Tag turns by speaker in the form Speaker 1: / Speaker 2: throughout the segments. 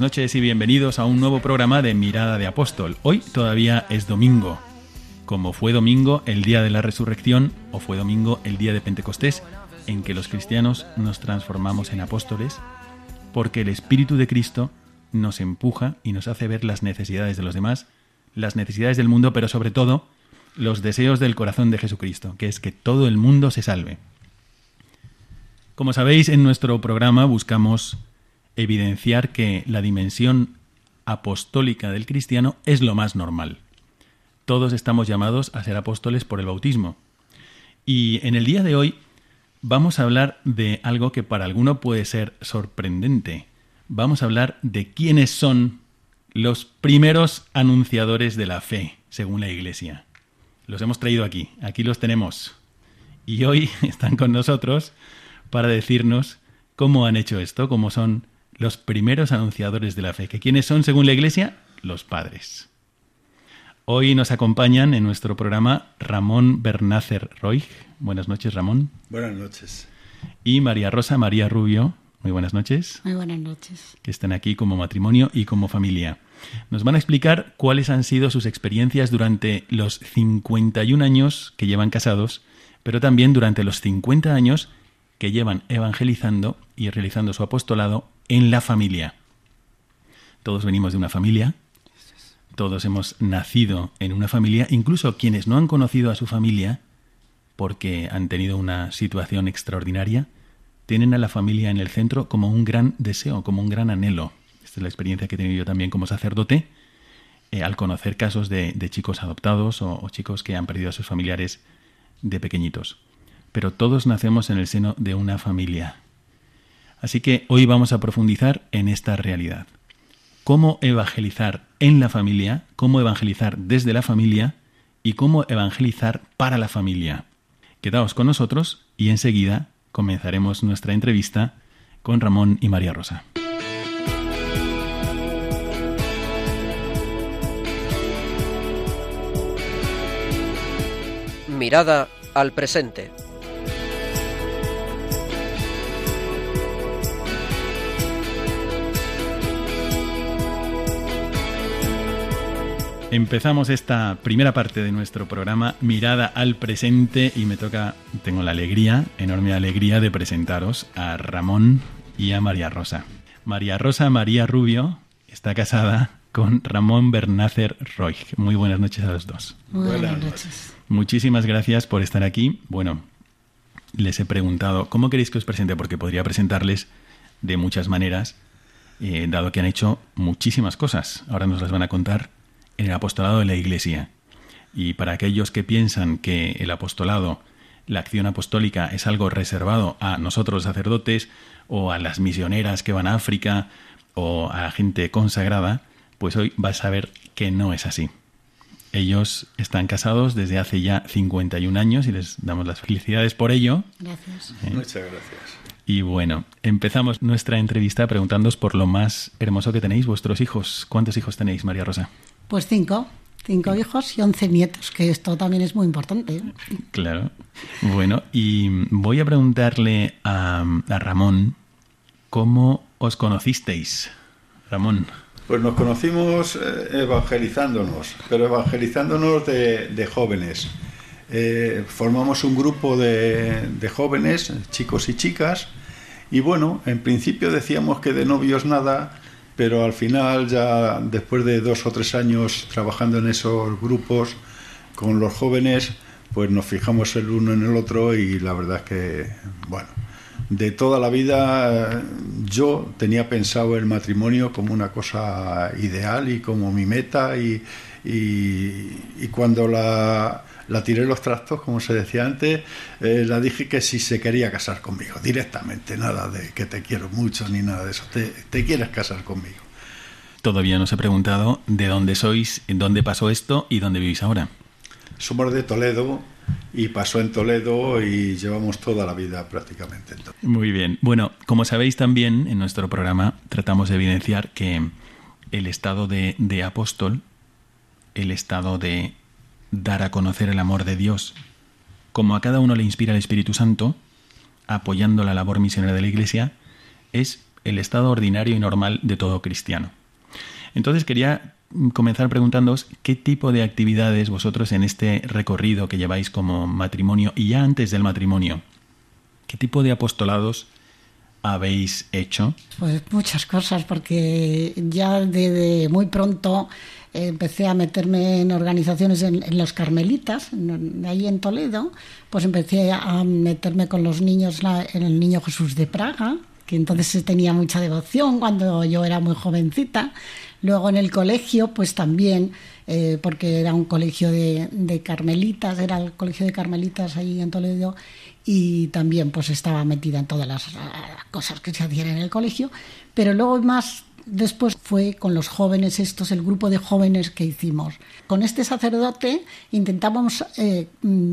Speaker 1: Buenas noches y bienvenidos a un nuevo programa de Mirada de Apóstol. Hoy todavía es domingo. Como fue domingo el día de la resurrección o fue domingo el día de Pentecostés, en que los cristianos nos transformamos en apóstoles, porque el Espíritu de Cristo nos empuja y nos hace ver las necesidades de los demás, las necesidades del mundo, pero sobre todo los deseos del corazón de Jesucristo, que es que todo el mundo se salve. Como sabéis, en nuestro programa buscamos evidenciar que la dimensión apostólica del cristiano es lo más normal. Todos estamos llamados a ser apóstoles por el bautismo. Y en el día de hoy vamos a hablar de algo que para alguno puede ser sorprendente. Vamos a hablar de quiénes son los primeros anunciadores de la fe, según la Iglesia. Los hemos traído aquí, aquí los tenemos. Y hoy están con nosotros para decirnos cómo han hecho esto, cómo son los primeros anunciadores de la fe, que quiénes son, según la Iglesia, los padres. Hoy nos acompañan en nuestro programa Ramón Bernácer Roig. Buenas noches, Ramón.
Speaker 2: Buenas noches.
Speaker 1: Y María Rosa María Rubio. Muy buenas noches.
Speaker 3: Muy buenas noches.
Speaker 1: Que están aquí como matrimonio y como familia. Nos van a explicar cuáles han sido sus experiencias durante los 51 años que llevan casados, pero también durante los 50 años que llevan evangelizando y realizando su apostolado en la familia. Todos venimos de una familia, todos hemos nacido en una familia, incluso quienes no han conocido a su familia porque han tenido una situación extraordinaria, tienen a la familia en el centro como un gran deseo, como un gran anhelo. Esta es la experiencia que he tenido yo también como sacerdote, eh, al conocer casos de, chicos adoptados o chicos que han perdido a sus familiares de pequeñitos. Pero todos nacemos en el seno de una familia. Así que hoy vamos a profundizar en esta realidad. Cómo evangelizar en la familia, cómo evangelizar desde la familia y cómo evangelizar para la familia. Quedaos con nosotros y enseguida comenzaremos nuestra entrevista con Ramón y María Rosa.
Speaker 4: Mirada al presente.
Speaker 1: Empezamos esta primera parte de nuestro programa Mirada al presente y me toca, tengo la alegría, enorme alegría de presentaros a Ramón y a María Rosa. María Rosa María Rubio está casada con Ramón Bernácer Roig. Muy buenas noches a los dos.
Speaker 3: Muy buenas,
Speaker 2: Buenas
Speaker 3: noches.
Speaker 1: Muchísimas gracias por estar aquí. Bueno, les he preguntado, ¿cómo queréis que os presente? Porque podría presentarles de muchas maneras, eh, dado que han hecho muchísimas cosas. Ahora nos las van a contar en el apostolado de la Iglesia. Y para aquellos que piensan que el apostolado, la acción apostólica es algo reservado a nosotros los sacerdotes o a las misioneras que van a África o a la gente consagrada, pues hoy vas a ver que no es así. Ellos están casados desde hace ya 51 años y les damos las felicidades por ello.
Speaker 3: Gracias.
Speaker 2: Muchas gracias.
Speaker 1: Y bueno, empezamos nuestra entrevista preguntándoos por lo más hermoso que tenéis, vuestros hijos. ¿Cuántos hijos tenéis, María Rosa?
Speaker 3: Pues cinco. Cinco hijos y once nietos, que esto también es muy importante.
Speaker 1: Claro. Bueno, y voy a preguntarle a, a Ramón cómo os conocisteis. Ramón.
Speaker 2: Pues nos conocimos eh, evangelizándonos, pero evangelizándonos de, de jóvenes. Eh, formamos un grupo de, de jóvenes, chicos y chicas, Y bueno, en principio decíamos que de novios nada, pero al final ya después de dos o tres años trabajando en esos grupos con los jóvenes, pues nos fijamos el uno en el otro y la verdad es que, bueno, de toda la vida yo tenía pensado el matrimonio como una cosa ideal y como mi meta y, y, cuando la, la, tiré los trastos, como se decía antes, eh, la dije que si se quería casar conmigo, directamente, nada de que te quiero mucho ni nada de eso, te, te quieres casar conmigo.
Speaker 1: Todavía no os he preguntado de dónde sois, dónde pasó esto y dónde vivís ahora.
Speaker 2: Somos de Toledo, y pasó en Toledo y llevamos toda la vida prácticamente en Toledo.
Speaker 1: Muy bien. Bueno, como sabéis también, en nuestro programa tratamos de evidenciar que el estado de, de apóstol, el estado de dar a conocer el amor de Dios, como a cada uno le inspira el Espíritu Santo, apoyando la labor misionera de la Iglesia, es el estado ordinario y normal de todo cristiano. Entonces quería comenzar preguntándoos qué tipo de actividades vosotros en este recorrido que lleváis como matrimonio y ya antes del matrimonio, qué tipo de apostolados habéis hecho?
Speaker 3: Pues muchas cosas, porque ya desde muy pronto empecé a meterme en organizaciones en, los Carmelitas, ahí en Toledo, pues empecé a meterme con los niños en el Niño Jesús de Praga, que entonces tenía mucha devoción cuando yo era muy jovencita. Luego en el colegio, pues también, eh, porque era un colegio de, de, carmelitas, era el colegio de carmelitas ahí en Toledo, y también pues estaba metida en todas las cosas que se hacían en el colegio. Pero luego más Después fue con los jóvenes estos, el grupo de jóvenes que hicimos. Con este sacerdote intentábamos eh,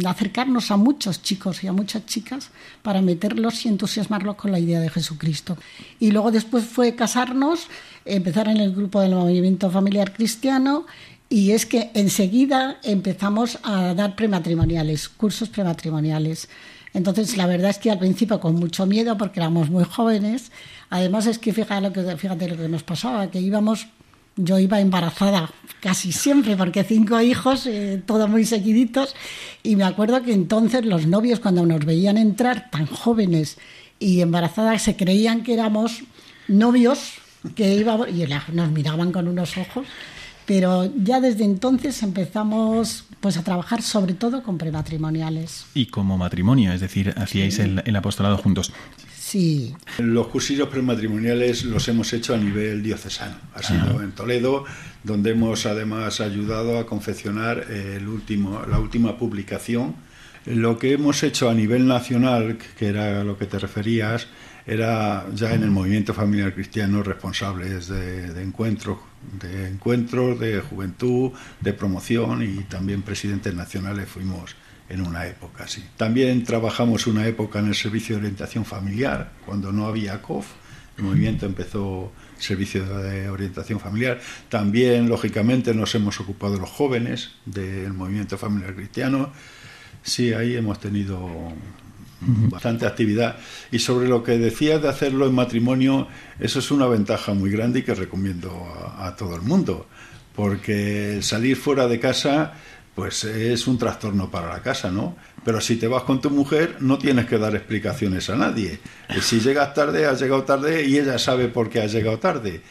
Speaker 3: acercarnos a muchos chicos y a muchas chicas para meterlos y entusiasmarlos con la idea de Jesucristo. Y luego después fue casarnos, empezar en el grupo del movimiento familiar cristiano y es que enseguida empezamos a dar prematrimoniales, cursos prematrimoniales. Entonces, la verdad es que al principio con mucho miedo porque éramos muy jóvenes. Además es que fíjate lo que, fíjate lo que nos pasaba, que íbamos, yo iba embarazada casi siempre porque cinco hijos, eh, todos muy seguiditos. Y me acuerdo que entonces los novios cuando nos veían entrar tan jóvenes y embarazadas se creían que éramos novios que íbamos y nos miraban con unos ojos pero ya desde entonces empezamos pues a trabajar sobre todo con prematrimoniales.
Speaker 1: Y como matrimonio, es decir, hacíais el, apostolado juntos.
Speaker 3: Sí.
Speaker 2: Los cursillos prematrimoniales los hemos hecho a nivel diocesano. Ha sido en Toledo, donde hemos además ayudado a confeccionar el último, la última publicación. Lo que hemos hecho a nivel nacional, que era a lo que te referías, era ya en el movimiento familiar cristiano responsables de, de encuentros de encuentros, de juventud, de promoción y también presidentes nacionales fuimos en una época así. También trabajamos una época en el servicio de orientación familiar, cuando no había COF, el movimiento empezó servicio de orientación familiar. También, lógicamente, nos hemos ocupado los jóvenes del movimiento familiar cristiano. Sí, ahí hemos tenido bastante actividad. Y sobre lo que decías de hacerlo en matrimonio, eso es una ventaja muy grande y que recomiendo a, todo el mundo, porque salir fuera de casa pues es un trastorno para la casa, ¿no? Pero si te vas con tu mujer, no tienes que dar explicaciones a nadie. Si llegas tarde, has llegado tarde y ella sabe por qué has llegado tarde.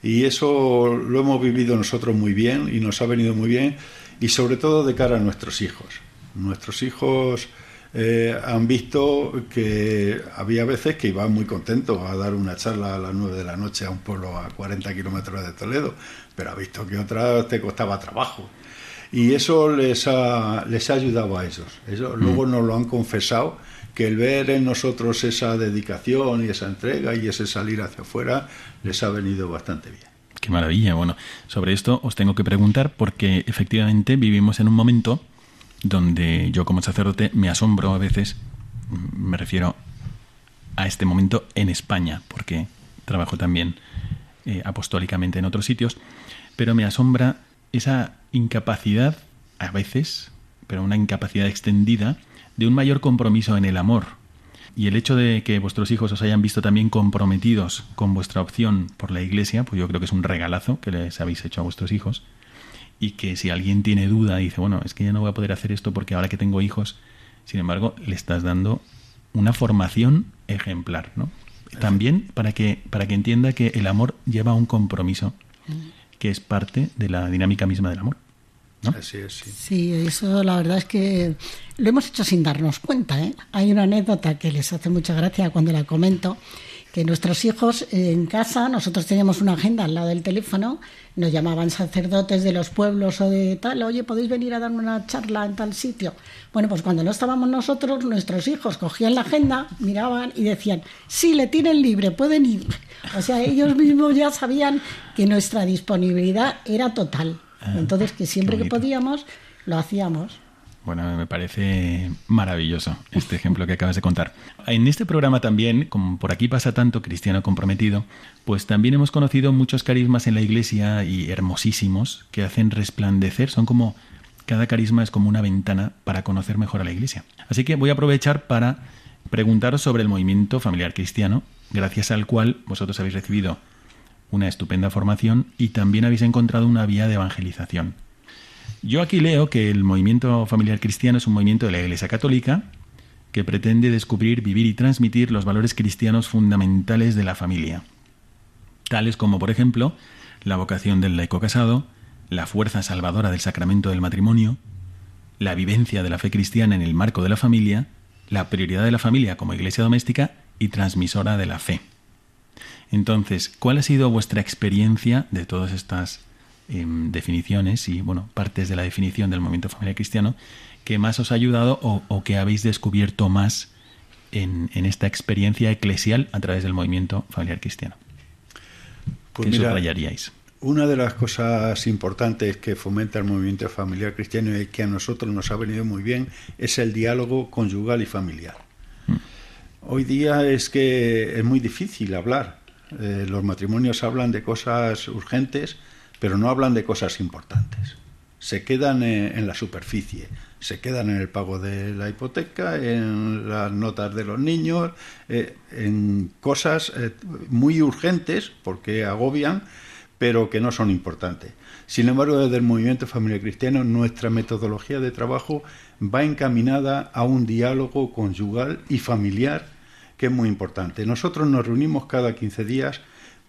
Speaker 2: Y eso lo hemos vivido nosotros muy bien y nos ha venido muy bien, y sobre todo de cara a nuestros hijos. Nuestros hijos eh, han visto que había veces que iban muy contentos a dar una charla a las 9 de la noche a un pueblo a 40 kilómetros de Toledo, pero ha visto que otras te costaba trabajo. Y eso les ha, les ha ayudado a ellos. ellos mm. Luego nos lo han confesado, que el ver en nosotros esa dedicación y esa entrega y ese salir hacia afuera les ha venido bastante bien.
Speaker 1: Qué maravilla. Bueno, sobre esto os tengo que preguntar porque efectivamente vivimos en un momento donde yo como sacerdote me asombro a veces, me refiero a este momento en España, porque trabajo también eh, apostólicamente en otros sitios, pero me asombra esa incapacidad, a veces, pero una incapacidad extendida, de un mayor compromiso en el amor. Y el hecho de que vuestros hijos os hayan visto también comprometidos con vuestra opción por la Iglesia, pues yo creo que es un regalazo que les habéis hecho a vuestros hijos y que si alguien tiene duda y dice, bueno, es que ya no voy a poder hacer esto porque ahora que tengo hijos, sin embargo, le estás dando una formación ejemplar, ¿no? también para que, para que entienda que el amor lleva un compromiso que es parte de la dinámica misma del amor. ¿no?
Speaker 2: Así es, sí.
Speaker 3: Sí, eso la verdad es que lo hemos hecho sin darnos cuenta. ¿eh? Hay una anécdota que les hace mucha gracia cuando la comento, que nuestros hijos eh, en casa, nosotros teníamos una agenda al lado del teléfono, nos llamaban sacerdotes de los pueblos o de tal, oye, podéis venir a darme una charla en tal sitio. Bueno, pues cuando no estábamos nosotros, nuestros hijos cogían la agenda, miraban y decían, sí, le tienen libre, pueden ir. O sea, ellos mismos ya sabían que nuestra disponibilidad era total.
Speaker 1: Ah,
Speaker 3: Entonces, que siempre que podíamos, lo hacíamos.
Speaker 1: Bueno, me parece maravilloso este ejemplo que acabas de contar. En este programa también, como por aquí pasa tanto cristiano comprometido, pues también hemos conocido muchos carismas en la iglesia y hermosísimos que hacen resplandecer, son como cada carisma es como una ventana para conocer mejor a la iglesia. Así que voy a aprovechar para preguntaros sobre el movimiento familiar cristiano, gracias al cual vosotros habéis recibido una estupenda formación y también habéis encontrado una vía de evangelización. Yo aquí leo que el movimiento familiar cristiano es un movimiento de la Iglesia Católica que pretende descubrir, vivir y transmitir los valores cristianos fundamentales de la familia, tales como, por ejemplo, la vocación del laico casado, la fuerza salvadora del sacramento del matrimonio, la vivencia de la fe cristiana en el marco de la familia, la prioridad de la familia como iglesia doméstica y transmisora de la fe. Entonces, ¿cuál ha sido vuestra experiencia de todas estas em, definiciones y, bueno, partes de la definición del movimiento familiar cristiano que más os ha ayudado o, o que habéis descubierto más en, en esta experiencia eclesial a través del movimiento familiar cristiano?
Speaker 2: Pues
Speaker 1: ¿Qué
Speaker 2: mira,
Speaker 1: subrayaríais?
Speaker 2: Una de las cosas importantes que fomenta el movimiento familiar cristiano y que a nosotros nos ha venido muy bien es el diálogo conyugal y familiar. Hoy día es que es muy difícil hablar. Eh, los matrimonios hablan de cosas urgentes, pero no hablan de cosas importantes. Se quedan en, en la superficie, se quedan en el pago de la hipoteca, en las notas de los niños, eh, en cosas eh, muy urgentes porque agobian, pero que no son importantes. Sin embargo, desde el movimiento familiar cristiano, nuestra metodología de trabajo va encaminada a un diálogo conyugal y familiar que es muy importante. Nosotros nos reunimos cada 15 días,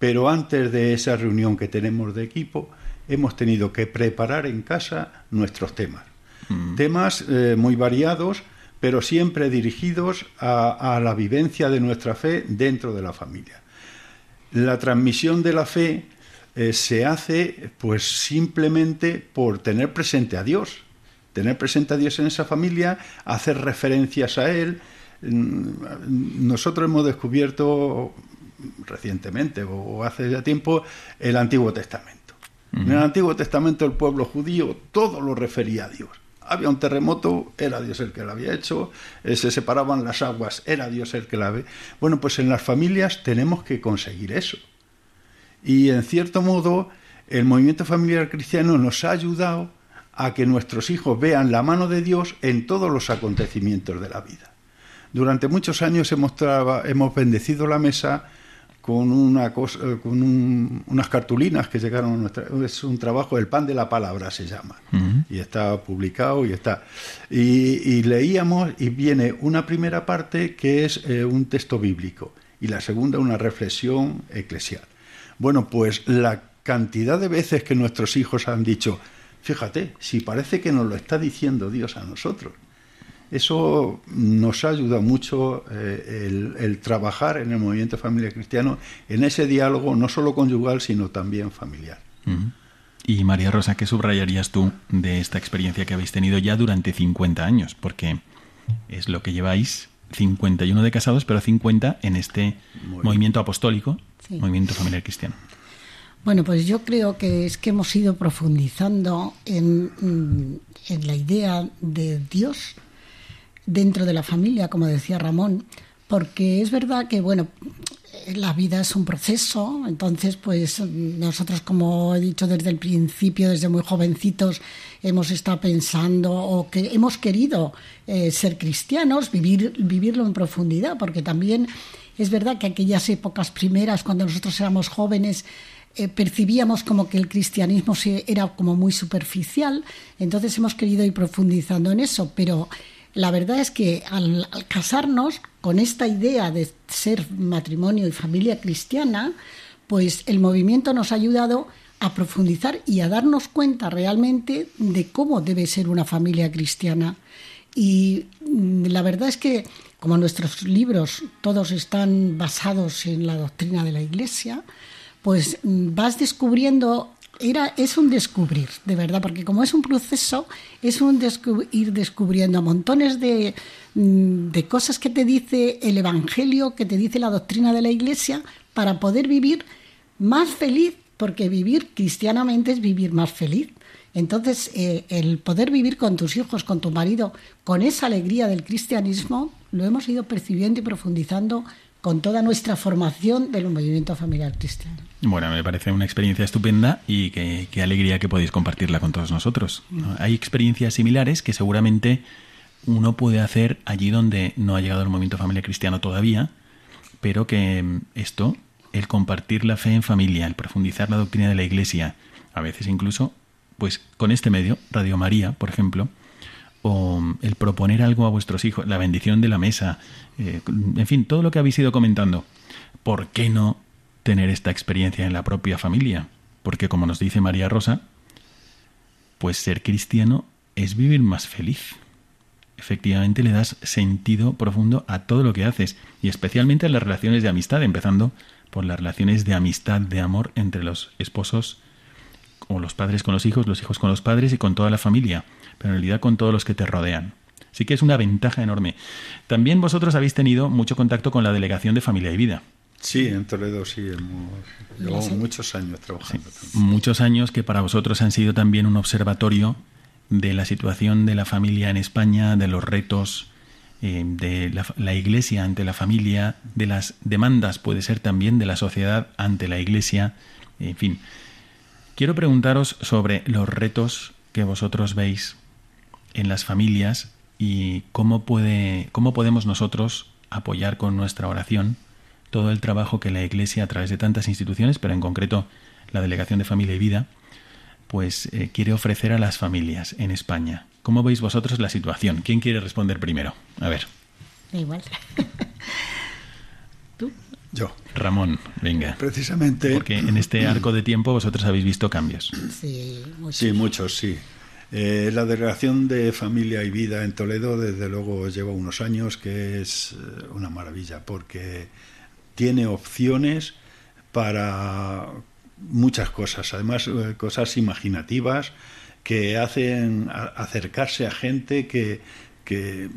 Speaker 2: pero antes de esa reunión que tenemos de equipo, hemos tenido que preparar en casa nuestros temas. Temas eh, muy variados, pero siempre dirigidos a, a la vivencia de nuestra fe dentro de la familia. La transmisión de la fe eh, se hace pues simplemente por tener presente a Dios, tener presente a Dios en esa familia, hacer referencias a Él. Mm, Nosotros hemos descubierto recientemente o hace ya tiempo el Antiguo Testamento. En el Antiguo Testamento el pueblo judío todo lo refería a Dios. Había un terremoto, era Dios el que lo había hecho, eh, se separaban las aguas, era Dios el que la había. Bueno, pues en las familias tenemos que conseguir eso. Y en cierto modo, el movimiento familiar cristiano nos ha ayudado a que nuestros hijos vean la mano de Dios en todos los acontecimientos de la vida. Durante muchos años hemos, hemos bendecido la mesa con, una cosa, eh, con un- unas cartulinas que llegaron a nuestra. Es un trabajo, el pan de la palabra se llama. Y está publicado y está. Y, y leíamos, y viene una primera parte que es eh, un texto bíblico, y la segunda una reflexión eclesial. Bueno, pues la cantidad de veces que nuestros hijos han dicho, fíjate, si parece que nos lo está diciendo Dios a nosotros. Eso nos ayuda mucho eh, el, el trabajar en el movimiento familiar cristiano, en ese diálogo no solo conyugal, sino también familiar.
Speaker 1: Y María Rosa, ¿qué subrayarías tú de esta experiencia que habéis tenido ya durante 50 años? Porque es lo que lleváis 51 de casados, pero 50 en este movimiento apostólico,
Speaker 3: Sí.
Speaker 1: movimiento familiar cristiano.
Speaker 3: Bueno, pues yo creo que es que hemos ido profundizando en, mm, en la idea de Dios dentro de la familia, como decía Ramón, porque es verdad que, bueno, la vida es un proceso, entonces, pues nosotros, como he dicho desde el principio, desde muy jovencitos, hemos estado pensando o que hemos querido eh, ser cristianos, vivir, vivirlo en profundidad, porque también es verdad que aquellas épocas primeras, cuando nosotros éramos jóvenes, eh, percibíamos como que el cristianismo era como muy superficial, entonces hemos querido ir profundizando en eso, pero la verdad es que al, casarnos con esta idea de ser matrimonio y familia cristiana, pues el movimiento nos ha ayudado a profundizar y a darnos cuenta realmente de cómo debe ser una familia cristiana. Y mm, la verdad es que, como nuestros libros todos están basados en la doctrina de la Iglesia, pues mm, vas descubriendo era, es un descubrir, de verdad, porque como es un proceso, es un ir descubriendo montones de, mm, de cosas que te dice el Evangelio, que te dice la doctrina de la Iglesia, para poder vivir más feliz, porque vivir cristianamente es vivir más feliz. Entonces, eh, el poder vivir con tus hijos, con tu marido, con esa alegría del cristianismo, lo hemos ido percibiendo y profundizando con toda nuestra formación del movimiento familiar cristiano.
Speaker 1: Bueno, me parece una experiencia estupenda y qué, alegría que podéis compartirla con todos nosotros. Hay experiencias similares que seguramente uno puede hacer allí donde no ha llegado el movimiento familiar cristiano todavía, pero que mm, esto, el compartir la fe en familia, el profundizar la doctrina de la Iglesia, a veces incluso, pues con este medio, Radio María, por ejemplo, o mm, el proponer algo a vuestros hijos, la bendición de la mesa, eh, en fin, todo lo que habéis ido comentando. ¿Por qué no tener esta experiencia en la propia familia? Porque como nos dice María Rosa, pues ser cristiano es vivir más feliz. Efectivamente le das sentido profundo a todo lo que haces y especialmente a las relaciones de amistad, empezando por las relaciones de amistad, de amor entre los esposos o los padres con los hijos, los hijos con los padres y con toda la familia pero en realidad con todos los que te rodean. Así que es una ventaja enorme. También vosotros habéis tenido mucho contacto con la Delegación de Familia y Vida.
Speaker 2: Sí, en Toledo sí, hemos muchos años trabajando.
Speaker 1: muchos años que para vosotros han sido también un observatorio de la situación de la familia en España, de los retos eh, de la, la, Iglesia ante la familia, de las demandas, puede ser también de la sociedad ante la Iglesia, en fin. Quiero preguntaros sobre los retos que vosotros veis en las familias y cómo, puede, cómo podemos nosotros apoyar con nuestra oración todo el trabajo que la Iglesia a través de tantas instituciones, pero en concreto la Delegación de Familia y Vida, pues eh, quiere ofrecer a las familias en España. ¿Cómo veis vosotros la situación? ¿Quién quiere responder primero? A ver.
Speaker 3: Igual. ¿Tú?
Speaker 2: Yo.
Speaker 1: Ramón, venga.
Speaker 2: Precisamente.
Speaker 1: Porque en este arco de tiempo vosotros habéis visto cambios.
Speaker 3: Sí,
Speaker 2: muchos. Sí, muchos, sí. Eh, la Delegación de Familia y Vida en Toledo, desde luego, lleva unos años que es eh, una maravilla, porque tiene opciones para muchas cosas, además eh, cosas imaginativas que hacen acercarse a gente que, que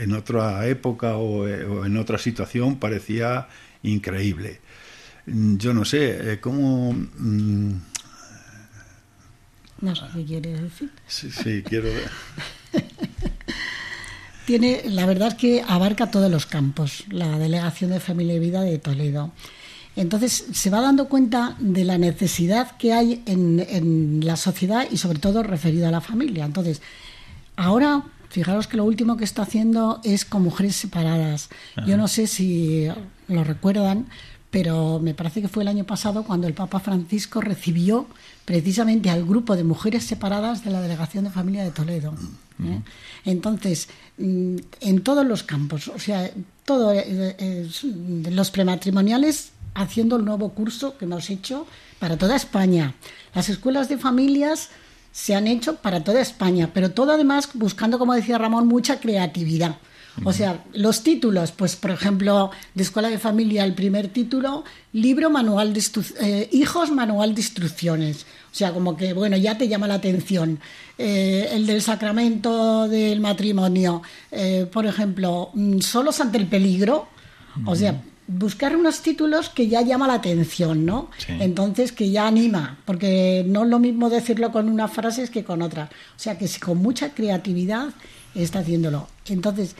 Speaker 2: en otra época o, en otra situación parecía increíble. Yo no sé, ¿cómo, mm,
Speaker 3: no sé qué quiere decir.
Speaker 2: Sí, sí, quiero
Speaker 3: Tiene, la verdad es que abarca todos los campos, la Delegación de Familia y Vida de Toledo. Entonces se va dando cuenta de la necesidad que hay en, la sociedad y sobre todo referido a la familia. Entonces, ahora, fijaros que lo último que está haciendo es con mujeres separadas. Yo no sé si lo recuerdan, pero me parece que fue el año pasado cuando el Papa Francisco recibió precisamente al grupo de mujeres separadas de la Delegación de Familia de Toledo. ¿eh? Entonces, mm, en todos los campos, o sea, todo eh, eh, los prematrimoniales haciendo el nuevo curso que hemos hecho para toda España. Las escuelas de familias se han hecho para toda España, pero todo además buscando, como decía Ramón, mucha creatividad. O sea, los títulos, pues por ejemplo, de Escuela de Familia, el primer título, libro manual de eh, hijos manual de instrucciones. O sea, como que, bueno, ya te llama la atención. Eh, el del sacramento del matrimonio, eh, por ejemplo, mm, solos ante el peligro. O sea, buscar unos títulos que ya llama la atención, ¿no? Entonces, que ya anima, porque no es lo mismo decirlo con unas frases que con otras. O sea, que si con mucha creatividad está haciéndolo. Entonces,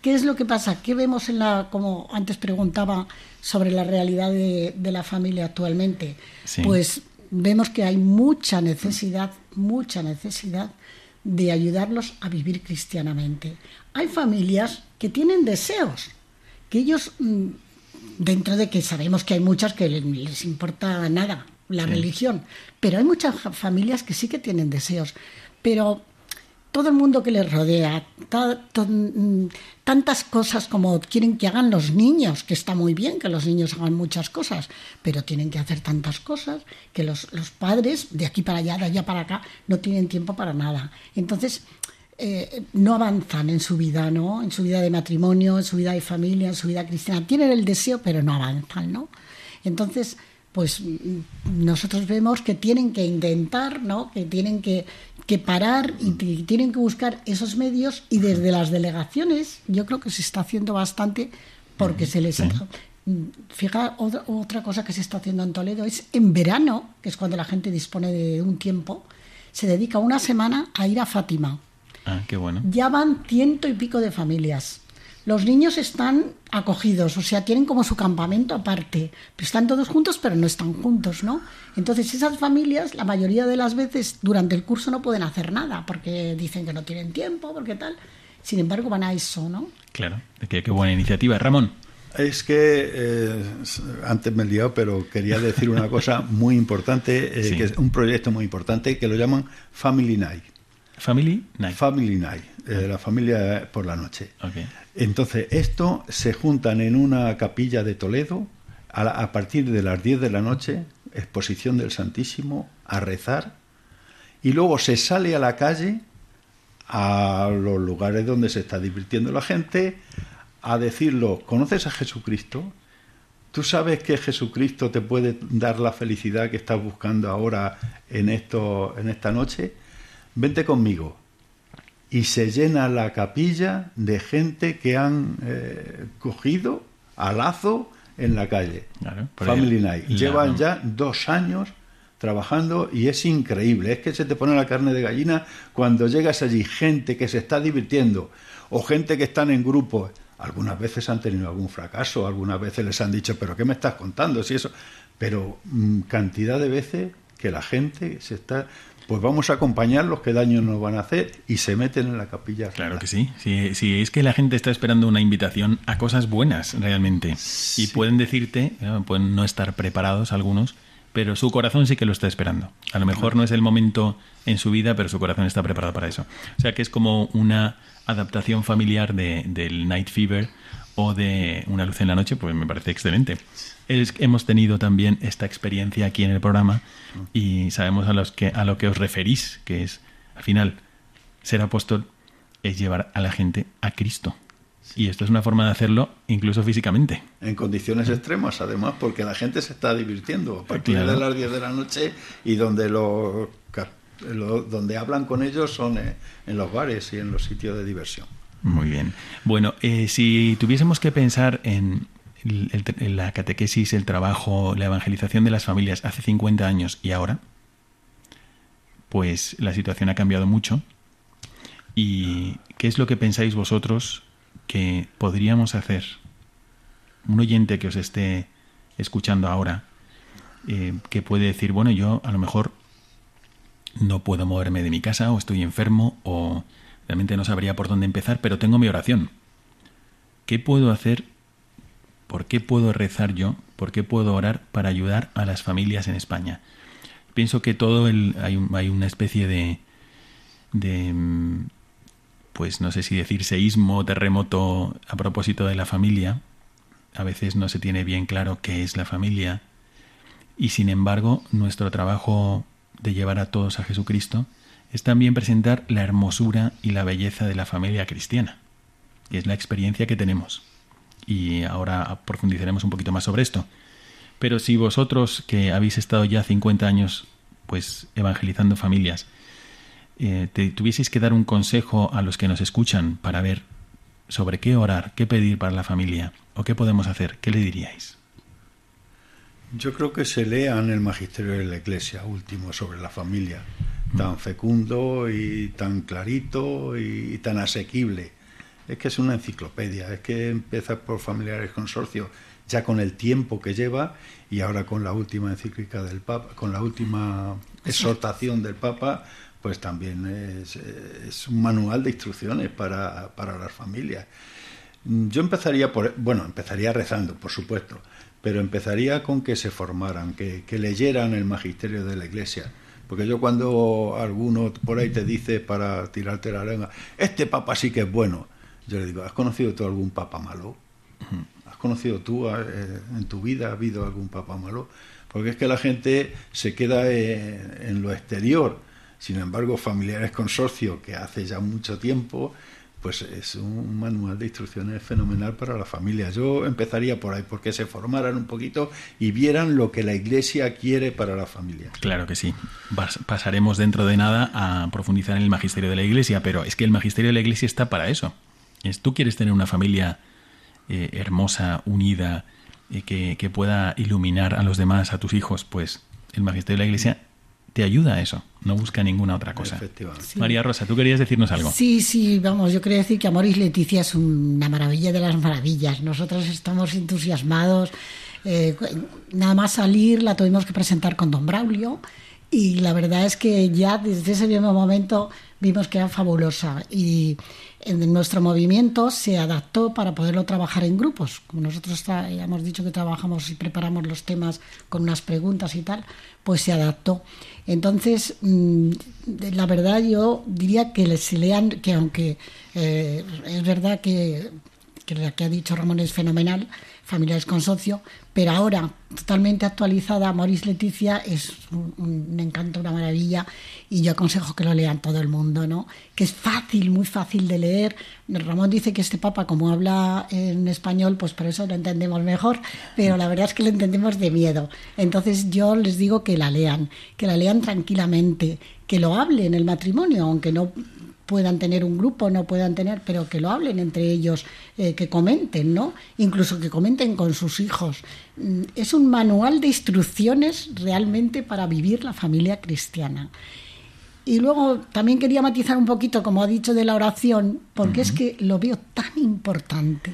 Speaker 3: ¿Qué es lo que pasa? ¿Qué vemos en la, como antes preguntaba, sobre la realidad de, la familia actualmente? Pues vemos que hay mucha necesidad, mucha necesidad de ayudarlos a vivir cristianamente. Hay familias que tienen deseos, que ellos, mm, dentro de que sabemos que hay muchas que les importa nada la religión, pero hay muchas familias que sí que tienen deseos, pero todo el mundo que les rodea, mm, tantas cosas como quieren que hagan los niños, que está muy bien que los niños hagan muchas cosas, pero tienen que hacer tantas cosas que los, los padres de aquí para allá, de allá para acá, no tienen tiempo para nada. Entonces, eh, no avanzan en su vida, ¿no? En su vida de matrimonio, en su vida de familia, en su vida cristiana. Tienen el deseo, pero no avanzan, ¿no? Entonces, pues mm, nosotros vemos que tienen que intentar, ¿no? Que tienen que, parar y tienen que buscar esos medios y desde las delegaciones yo creo que se está haciendo bastante porque se les... Mm, fija, otra, otra cosa que se está haciendo en Toledo es en verano, que es cuando la gente dispone de un tiempo, se dedica una semana a ir a Fátima
Speaker 1: Ah, qué bueno.
Speaker 3: Ya van ciento y pico de familias. Los niños están acogidos, o sea, tienen como su campamento aparte. Están todos juntos, pero no están juntos, ¿no? Entonces, esas familias, la mayoría de las veces, durante el curso no pueden hacer nada, porque dicen que no tienen tiempo, porque tal. Sin embargo, van a eso, ¿no?
Speaker 1: Claro, qué, qué buena iniciativa. Ramón.
Speaker 2: Es que eh, antes me he liado, pero quería decir una cosa muy importante, eh, que es un proyecto muy importante que lo llaman Family Night.
Speaker 1: Family Night.
Speaker 2: Family Night, eh, la familia por la noche. Entonces, esto se juntan en una capilla de Toledo a, partir de las 10 de la noche, exposición del Santísimo, a rezar, y luego se sale a la calle, a los lugares donde se está divirtiendo la gente, a decirlo, ¿conoces a Jesucristo? ¿Tú sabes que Jesucristo te puede dar la felicidad que estás buscando ahora en, esto, en esta noche? vente conmigo. Y se llena la capilla de gente que han eh, cogido a lazo en la calle. Family Night. Llevan ya dos años trabajando y es increíble. Es que se te pone la carne de gallina cuando llegas allí, gente que se está divirtiendo o gente que están en grupos. Algunas veces han tenido algún fracaso, algunas veces les han dicho, pero ¿qué me estás contando? Si eso... Pero mm, cantidad de veces que la gente se está pues vamos a acompañarlos, qué daño nos van a hacer, y se meten en la capilla.
Speaker 1: Claro que sí. sí. es que la gente está esperando una invitación a cosas buenas, realmente. Y pueden decirte, eh, pueden no estar preparados algunos, pero su corazón sí que lo está esperando. A lo mejor no es el momento en su vida, pero su corazón está preparado para eso. O sea que es como una adaptación familiar de, del Night Fever o de Una luz en la noche, pues me parece excelente hemos tenido también esta experiencia aquí en el programa y sabemos a, los que, a lo que os referís, que es, al final, ser apóstol es llevar a la gente a Cristo. Y esto es una forma de hacerlo incluso físicamente.
Speaker 2: En condiciones extremas, además, porque la gente se está divirtiendo a partir de las 10 de la noche y donde lo, donde hablan con ellos son en los bares y en los sitios de diversión.
Speaker 1: Muy bien. Bueno, eh, si tuviésemos que pensar en, la catequesis, el trabajo, la evangelización de las familias hace 50 años y ahora, pues la situación ha cambiado mucho. ¿Y qué es lo que pensáis vosotros que podríamos hacer? Un oyente que os esté escuchando ahora, eh, que puede decir, bueno, yo a lo mejor no puedo moverme de mi casa o estoy enfermo o realmente no sabría por dónde empezar, pero tengo mi oración. ¿Qué puedo hacer ¿Por qué puedo rezar yo? ¿Por qué puedo orar para ayudar a las familias en España? Pienso que todo el, hay, hay una especie de, de, mm, pues no sé si decir seísmo, terremoto a propósito de la familia. A veces no se tiene bien claro qué es la familia. Y sin embargo, nuestro trabajo de llevar a todos a Jesucristo es también presentar la hermosura y la belleza de la familia cristiana. Y es la experiencia que tenemos y ahora profundizaremos un poquito más sobre esto. Pero si vosotros que habéis estado ya 50 años pues evangelizando familias, eh, te tuvieseis que dar un consejo a los que nos escuchan para ver sobre qué orar, qué pedir para la familia o qué podemos hacer, ¿qué le diríais?
Speaker 2: Yo creo que se lean el magisterio de la Iglesia último sobre la familia, tan fecundo y tan clarito y tan asequible. Es que es una enciclopedia, es que empieza por familiares consorcios, ya con el tiempo que lleva y ahora con la última encíclica del Papa, con la última exhortación del Papa, pues también es, un manual de instrucciones para, para, las familias. Yo empezaría por, bueno, empezaría rezando, por supuesto, pero empezaría con que se formaran, que, que leyeran el magisterio de la Iglesia, Porque yo cuando alguno por ahí te dice para tirarte la lengua, este papa sí que es bueno, yo le digo, ¿has conocido tú algún papa malo? ¿Has conocido tú eh, en tu vida, ha habido algún papa malo? Porque es que la gente se queda en, en lo exterior. Sin embargo, familiares consorcio que hace ya mucho tiempo pues es un manual de instrucciones fenomenal para la familia. Yo empezaría por ahí, porque se formaran un poquito y vieran lo que la Iglesia quiere para la familia.
Speaker 1: Claro que sí. Pasaremos dentro de nada a profundizar en el magisterio de la Iglesia, pero es que el magisterio de la Iglesia está para eso. Es, tú quieres tener una familia eh, hermosa, unida, eh, que, que pueda iluminar a los demás, a tus hijos, pues el magisterio de la Iglesia te ayuda a eso, no busca ninguna otra cosa. María Rosa, tú querías decirnos algo.
Speaker 3: Sí, sí, vamos, yo quería decir que Amoris Leticia es una maravilla de las maravillas. Nosotros estamos entusiasmados. Eh, nada más salir la tuvimos que presentar con Don Braulio y la verdad es que ya desde ese mismo momento vimos que era fabulosa y en nuestro movimiento se adaptó para poderlo trabajar en grupos. Como nosotros hemos dicho que trabajamos y preparamos los temas con unas preguntas y tal, pues se adaptó. Entonces, mm, la verdad yo diría que se lean, que aunque eh, es verdad que, que lo que ha dicho Ramón es fenomenal, Familiares con Socio, pero ahora totalmente actualizada, Moris Leticia es un, encanto, una maravilla, y yo aconsejo que lo lean todo el mundo, ¿no? Que es fácil, muy fácil de leer. Ramón dice que este papa, como habla en español, pues por eso lo entendemos mejor, pero la verdad es que lo entendemos de miedo. Entonces yo les digo que la lean, que la lean tranquilamente, que lo hablen en el matrimonio, aunque no puedan tener un grupo, no puedan tener, pero que lo hablen entre ellos, eh, que comenten, ¿no? Incluso que comenten con sus hijos. Mm, es un manual de instrucciones realmente para vivir la familia cristiana. Y luego también quería matizar un poquito, como ha dicho, de la oración, porque es que lo veo tan importante,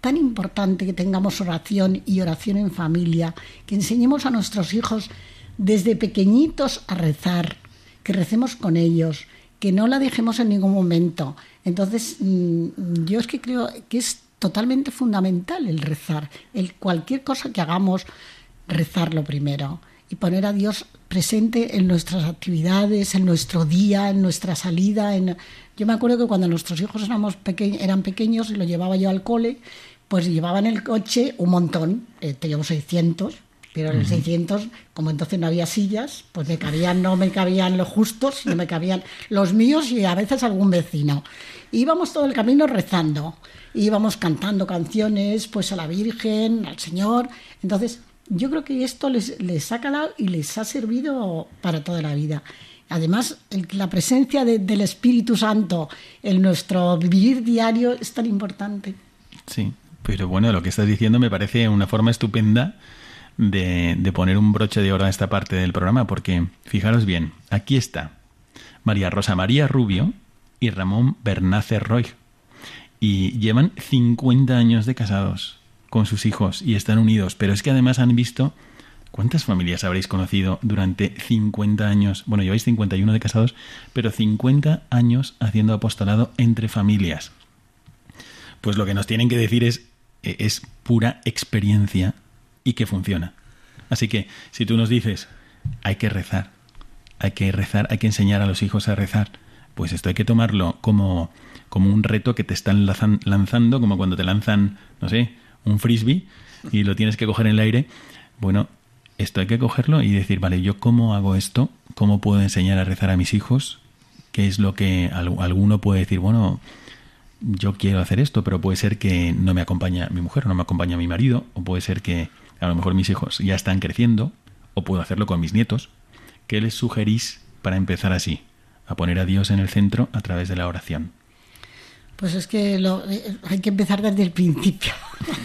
Speaker 3: tan importante que tengamos oración y oración en familia, que enseñemos a nuestros hijos desde pequeñitos a rezar, que recemos con ellos, que no la dejemos en ningún momento. Entonces, mm, yo es que creo que es totalmente fundamental el rezar, el cualquier cosa que hagamos, rezarlo primero y poner a Dios presente en nuestras actividades, en nuestro día, en nuestra salida. Yo me acuerdo que cuando nuestros hijos éramos eran pequeños y lo llevaba yo al cole, pues llevaba en el coche un montón, eh, teníamos 600, pero en el 600, como entonces no había sillas, pues me cabían, no me cabían los justos, sino me cabían los míos y a veces algún vecino. íbamos todo el camino rezando, íbamos cantando canciones pues a la Virgen, al Señor. Entonces, yo creo que esto les, les ha calado y les ha servido para toda la vida. Además, la presencia del Espíritu Santo en nuestro vivir diario es tan importante.
Speaker 1: Sí, pero bueno, lo que estás diciendo me parece una forma estupenda de, poner un broche de oro a esta parte del programa, porque fijaros bien, aquí está María Rosa María Rubio y Ramón Bernácer Roy. Y llevan 50 años de casados con sus hijos y están unidos, pero es que además han visto ¿Cuántas familias habréis conocido durante 50 años? Bueno, lleváis 51 de casados, pero 50 años haciendo apostolado entre familias. Pues lo que nos tienen que decir es, es pura experiencia y que funciona. Así que si tú nos dices, hay que rezar, hay que rezar, hay que enseñar a los hijos a rezar, pues esto hay que tomarlo como, como un reto que te están lanzando, como cuando te lanzan, no sé, un frisbee y lo tienes que coger en el aire. Bueno, esto hay que cogerlo y decir, vale, ¿yo cómo hago esto? ¿Cómo puedo enseñar a rezar a mis hijos? ¿Qué es lo que alguno puede decir? Bueno, yo quiero hacer esto, pero puede ser que no me acompaña mi mujer, no me acompaña mi marido, o puede ser que a lo mejor mis hijos ya están creciendo, o puedo hacerlo con mis nietos, ¿qué les sugerís para empezar así? A poner a Dios en el centro a través de la oración.
Speaker 3: Pues es que eh, hay que empezar desde el principio.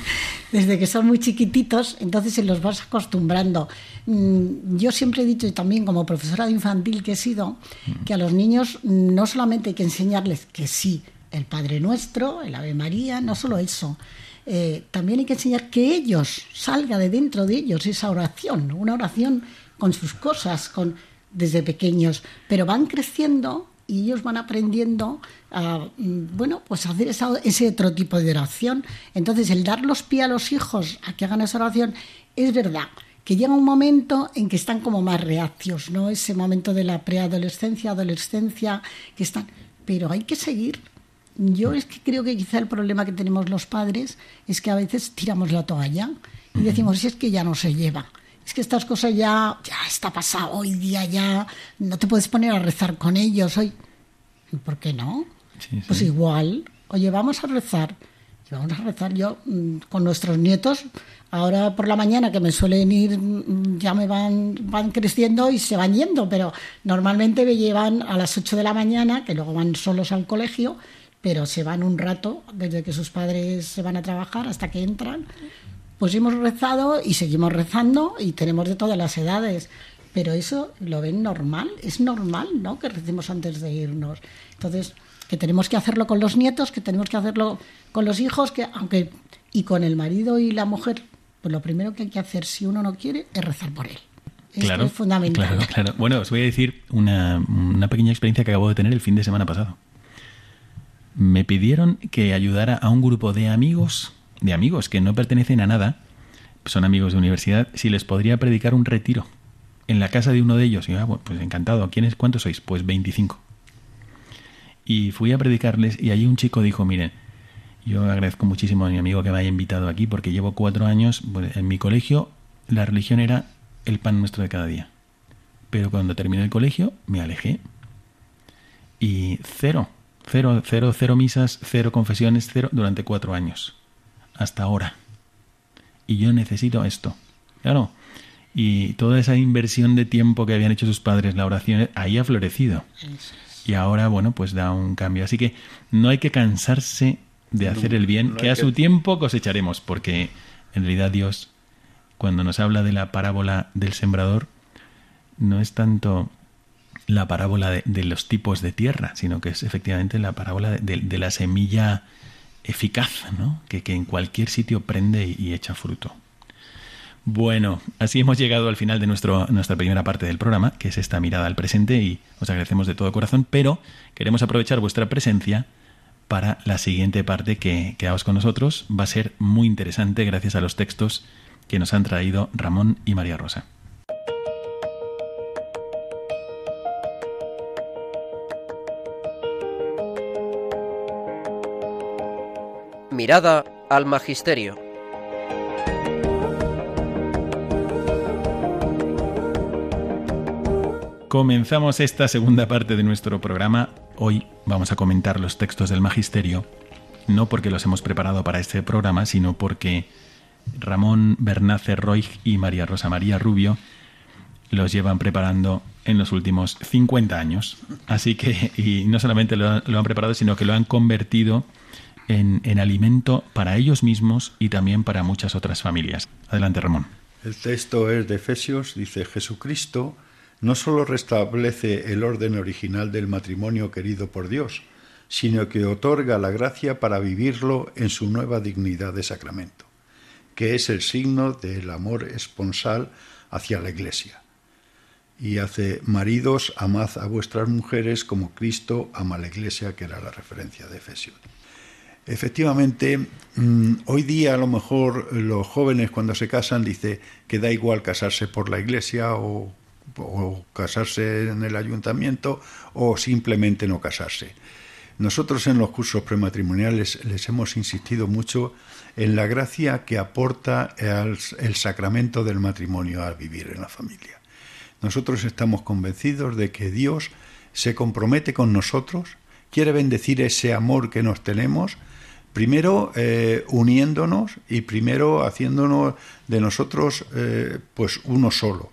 Speaker 3: desde que son muy chiquititos, entonces se los vas acostumbrando. Mm, yo siempre he dicho, y también como profesora de infantil que he sido, que a los niños no solamente hay que enseñarles que sí, el Padre Nuestro, el Ave María, no solo eso, eh, también hay que enseñar que ellos, salga de dentro de ellos esa oración, una oración con sus cosas, con desde pequeños, pero van creciendo y ellos van aprendiendo a, mm, bueno, pues hacer ese otro tipo de oración. Entonces, el dar los pies a los hijos a que hagan esa oración es verdad que llega un momento en que están como más reacios, ¿no? Ese momento de la preadolescencia, adolescencia, que están... Pero hay que seguir. Yo es que creo que quizá el problema que tenemos los padres es que a veces tiramos la toalla y decimos, si es que ya no se lleva. Es que estas cosas ya, ya está pasado, hoy día ya no te puedes poner a rezar con ellos. Hoy... ¿Por qué no? Pues igual, oye, vamos a rezar. Y vamos a rezar yo mm, con nuestros nietos. Ahora por la mañana que me suelen ir, mm, ya me van, van creciendo y se van yendo, pero normalmente me llevan a las 8 de la mañana, que luego van solos al colegio, pero se van un rato desde que sus padres se van a trabajar hasta que entran. Pues hemos rezado y seguimos rezando y tenemos de todas las edades. Pero eso lo ven normal, es normal, ¿no? Que recemos antes de irnos. Entonces, que tenemos que hacerlo con los nietos, que tenemos que hacerlo con los hijos, que aunque y con el marido y la mujer, pues lo primero que hay que hacer si uno no quiere es rezar por él. Esto es fundamental.
Speaker 1: Claro, claro. Bueno, os voy a decir una, una pequeña experiencia que acabo de tener el fin de semana pasado. Me pidieron que ayudara a un grupo de amigos, de amigos que no pertenecen a nada, son amigos de universidad, si les podría predicar un retiro en la casa de uno de ellos. Y yo, ah, pues encantado. ¿Quiénes, ¿Cuántos sois? Pues 25 y fui a predicarles y allí un chico dijo, miren, yo agradezco muchísimo a mi amigo que me haya invitado aquí porque llevo cuatro años, en mi colegio la religión era el pan nuestro de cada día. Pero cuando terminé el colegio me alejé y cero, cero, cero, cero misas, cero confesiones, cero durante cuatro años. Hasta ahora. Y yo necesito esto. Claro. Y toda esa inversión de tiempo que habían hecho sus padres, la oración, ahí ha florecido y ahora, bueno, pues da un cambio. Así que no hay que cansarse de hacer el bien, que a su tiempo cosecharemos, porque en realidad Dios, cuando nos habla de la parábola del sembrador, no es tanto la parábola de, los tipos de tierra, sino que es efectivamente la parábola de, la semilla eficaz, ¿no? que, en cualquier sitio prende y echa fruto. Bueno, así hemos llegado al final de nuestro, nuestra primera parte del programa, que es esta mirada al presente, y os agradecemos de todo corazón, pero queremos aprovechar vuestra presencia para la siguiente parte que quedaos con nosotros. Va a ser muy interesante gracias a los textos que nos han traído Ramón y María Rosa.
Speaker 4: Mirada al Magisterio.
Speaker 1: Comenzamos esta segunda parte de nuestro programa. Hoy vamos a comentar los textos del Magisterio, no porque los hemos preparado para este programa, sino porque Ramón Bernace Roig y María Rosa María Rubio los llevan preparando en los últimos 50 años. Así que, y no solamente lo, han preparado, sino que lo han convertido en, en alimento para ellos mismos y también para muchas otras familias. Adelante, Ramón.
Speaker 2: El texto es de Efesios, dice Jesucristo no sólo restablece el orden original del matrimonio querido por Dios, sino que otorga la gracia para vivirlo en su nueva dignidad de sacramento, que es el signo del amor esponsal hacia la Iglesia. Y hace, maridos, amad a vuestras mujeres como Cristo ama a la Iglesia, que era la referencia de Efesios. Efectivamente, mm, hoy día a lo mejor los jóvenes cuando se casan dice que da igual casarse por la Iglesia o casarse en el ayuntamiento o simplemente no casarse. Nosotros en los cursos prematrimoniales les hemos insistido mucho en la gracia que aporta el sacramento del matrimonio al vivir en la familia. Nosotros estamos convencidos de que Dios se compromete con nosotros, quiere bendecir ese amor que nos tenemos, primero eh, uniéndonos y primero haciéndonos de nosotros eh, pues uno solo.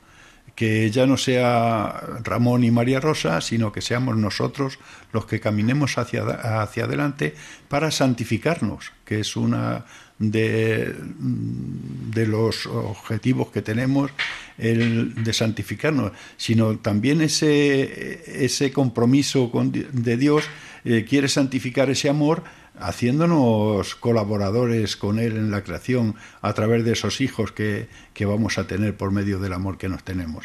Speaker 2: Que ya no sea Ramón y María Rosa, sino que seamos nosotros los que caminemos hacia, hacia adelante para santificarnos, que es una de, de los objetivos que tenemos, el de santificarnos, sino también ese, ese compromiso con, de Dios eh, quiere santificar ese amor haciéndonos colaboradores con Él en la creación a través de esos hijos que, que vamos a tener por medio del amor que nos tenemos.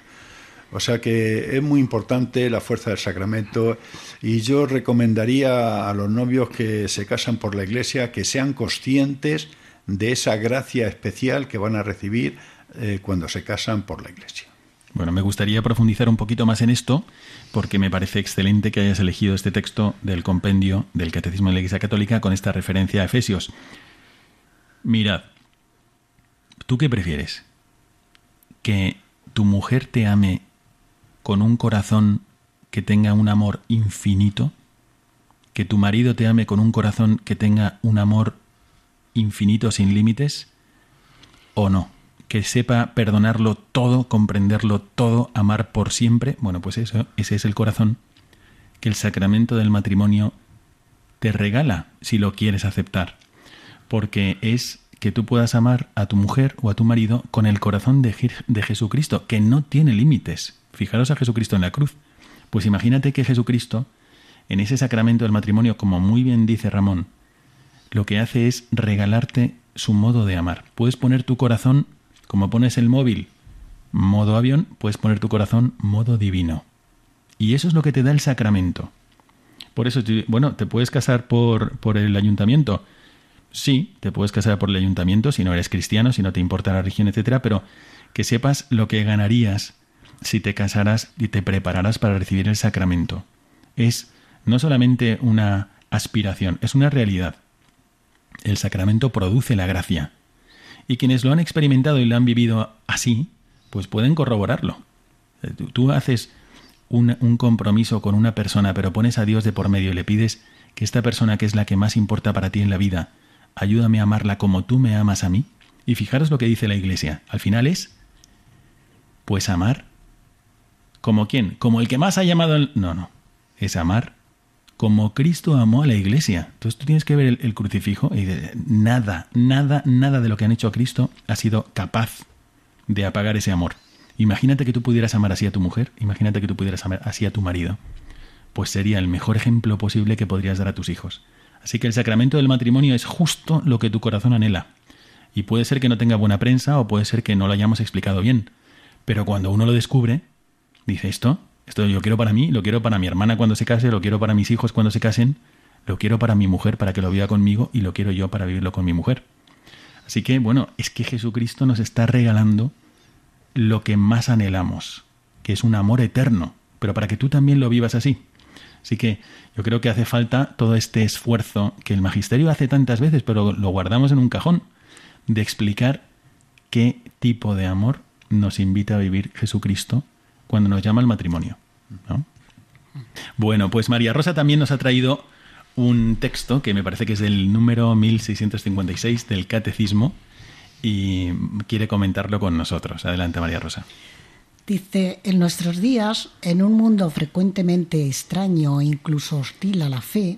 Speaker 2: O sea que es muy importante la fuerza del sacramento y yo recomendaría a los novios que se casan por la iglesia que sean conscientes de esa gracia especial que van a recibir eh, cuando se casan por la Iglesia.
Speaker 1: Bueno, me gustaría profundizar un poquito más en esto, porque me parece excelente que hayas elegido este texto del compendio del Catecismo de la Iglesia Católica con esta referencia a Efesios. Mirad, ¿tú qué prefieres? ¿Que tu mujer te ame con un corazón que tenga un amor infinito? ¿Que tu marido te ame con un corazón que tenga un amor infinito sin límites? ¿O no? Que sepa perdonarlo todo, comprenderlo todo, amar por siempre, bueno, pues eso, ese es el corazón que el sacramento del matrimonio te regala si lo quieres aceptar, porque es que tú puedas amar a tu mujer o a tu marido con el corazón de, de Jesucristo, que no tiene límites. Fijaros a Jesucristo en la cruz. Pues imagínate que Jesucristo, en ese sacramento del matrimonio, como muy bien dice Ramón, lo que hace es regalarte su modo de amar. Puedes poner tu corazón como pones el móvil modo avión, puedes poner tu corazón modo divino. Y eso es lo que te da el sacramento. Por eso, bueno, ¿te puedes casar por, por el ayuntamiento? Sí, te puedes casar por el ayuntamiento si no eres cristiano, si no te importa la religión, etcétera, pero que sepas lo que ganarías si te casaras y te prepararas para recibir el sacramento. Es no solamente una aspiración, es una realidad. El sacramento produce la gracia. Y quienes lo han experimentado y lo han vivido así, pues pueden corroborarlo. Eh, tú, haces un, compromiso con una persona, pero pones a Dios de por medio y le pides que esta persona que es la que más importa para ti en la vida, ayúdame a amarla como tú me amas a mí. Y fijaros lo que dice la Iglesia. Al final es, pues amar. ¿Como quién? Como el que más ha llamado. No, no. Es amar como Cristo amó a la iglesia. Entonces tú tienes que ver el, crucifijo y nada, nada, nada de lo que han hecho a Cristo ha sido capaz de apagar ese amor. Imagínate que tú pudieras amar así a tu mujer, imagínate que tú pudieras amar así a tu marido. Pues sería el mejor ejemplo posible que podrías dar a tus hijos. Así que el sacramento del matrimonio es justo lo que tu corazón anhela. Y puede ser que no tenga buena prensa o puede ser que no lo hayamos explicado bien. Pero cuando uno lo descubre, dice esto, esto yo quiero para mí, lo quiero para mi hermana cuando se case, lo quiero para mis hijos cuando se casen, lo quiero para mi mujer para que lo viva conmigo y lo quiero yo para vivirlo con mi mujer. Así que, bueno, es que Jesucristo nos está regalando lo que más anhelamos, que es un amor eterno, pero para que tú también lo vivas así. Así que yo creo que hace falta todo este esfuerzo que el magisterio hace tantas veces, pero lo guardamos en un cajón, de explicar qué tipo de amor nos invita a vivir Jesucristo cuando nos llama al matrimonio. Bueno, pues María Rosa también nos ha traído un texto que me parece que es del número 1656 del Catecismo y quiere comentarlo con nosotros. Adelante, María Rosa.
Speaker 3: Dice, en nuestros días, en un mundo frecuentemente extraño e incluso hostil a la fe,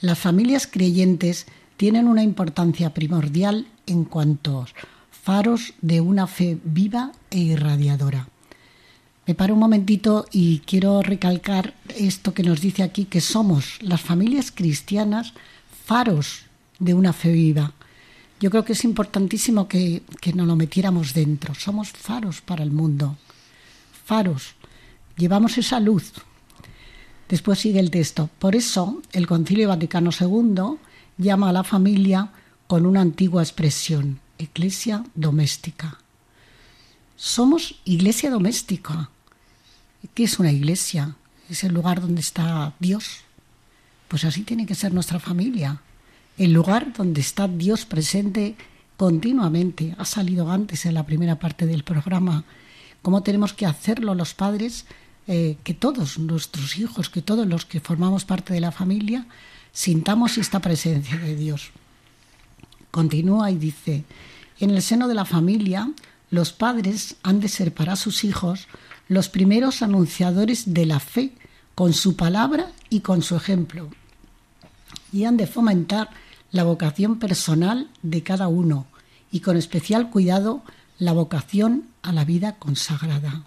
Speaker 3: las familias creyentes tienen una importancia primordial en cuanto faros de una fe viva e irradiadora. Me paro un momentito y quiero recalcar esto que nos dice aquí, que somos las familias cristianas faros de una fe viva. Yo creo que es importantísimo que, que nos lo metiéramos dentro. Somos faros para el mundo. Faros. Llevamos esa luz. Después sigue el texto. Por eso el Concilio Vaticano II llama a la familia con una antigua expresión, iglesia doméstica. Somos iglesia doméstica ¿Qué es una iglesia? Es el lugar donde está Dios. Pues así tiene que ser nuestra familia. El lugar donde está Dios presente continuamente. Ha salido antes en la primera parte del programa. ¿Cómo tenemos que hacerlo los padres? Eh, que todos nuestros hijos, que todos los que formamos parte de la familia, sintamos esta presencia de Dios. Continúa y dice, en el seno de la familia, los padres han de ser para sus hijos los primeros anunciadores de la fe con su palabra y con su ejemplo. Y han de fomentar la vocación personal de cada uno y con especial cuidado la vocación a la vida consagrada.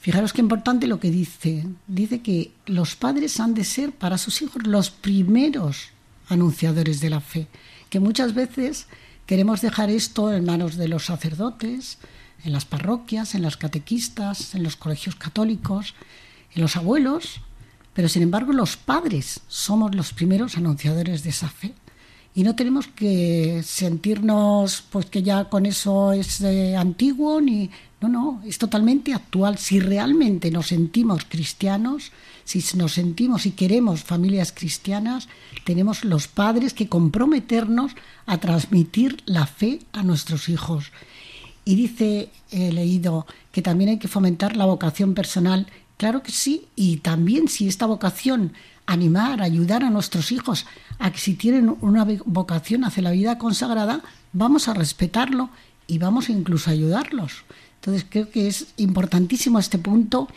Speaker 3: Fijaros qué importante lo que dice. Dice que los padres han de ser para sus hijos los primeros anunciadores de la fe, que muchas veces queremos dejar esto en manos de los sacerdotes, en las parroquias, en las catequistas, en los colegios católicos, en los abuelos, pero sin embargo los padres somos los primeros anunciadores de esa fe. Y no tenemos que sentirnos pues que ya con eso es eh, antiguo ni no no es totalmente actual. Si realmente nos sentimos cristianos si nos sentimos y queremos familias cristianas tenemos los padres que comprometernos a transmitir la fe a nuestros hijos y dice he leído que también hay que fomentar la vocación personal claro que sí y también si esta vocación animar, ayudar a nuestros hijos a que si tienen una vocación hacia la vida consagrada, vamos a respetarlo y vamos incluso a ayudarlos. Entonces creo que es importantísimo este punto.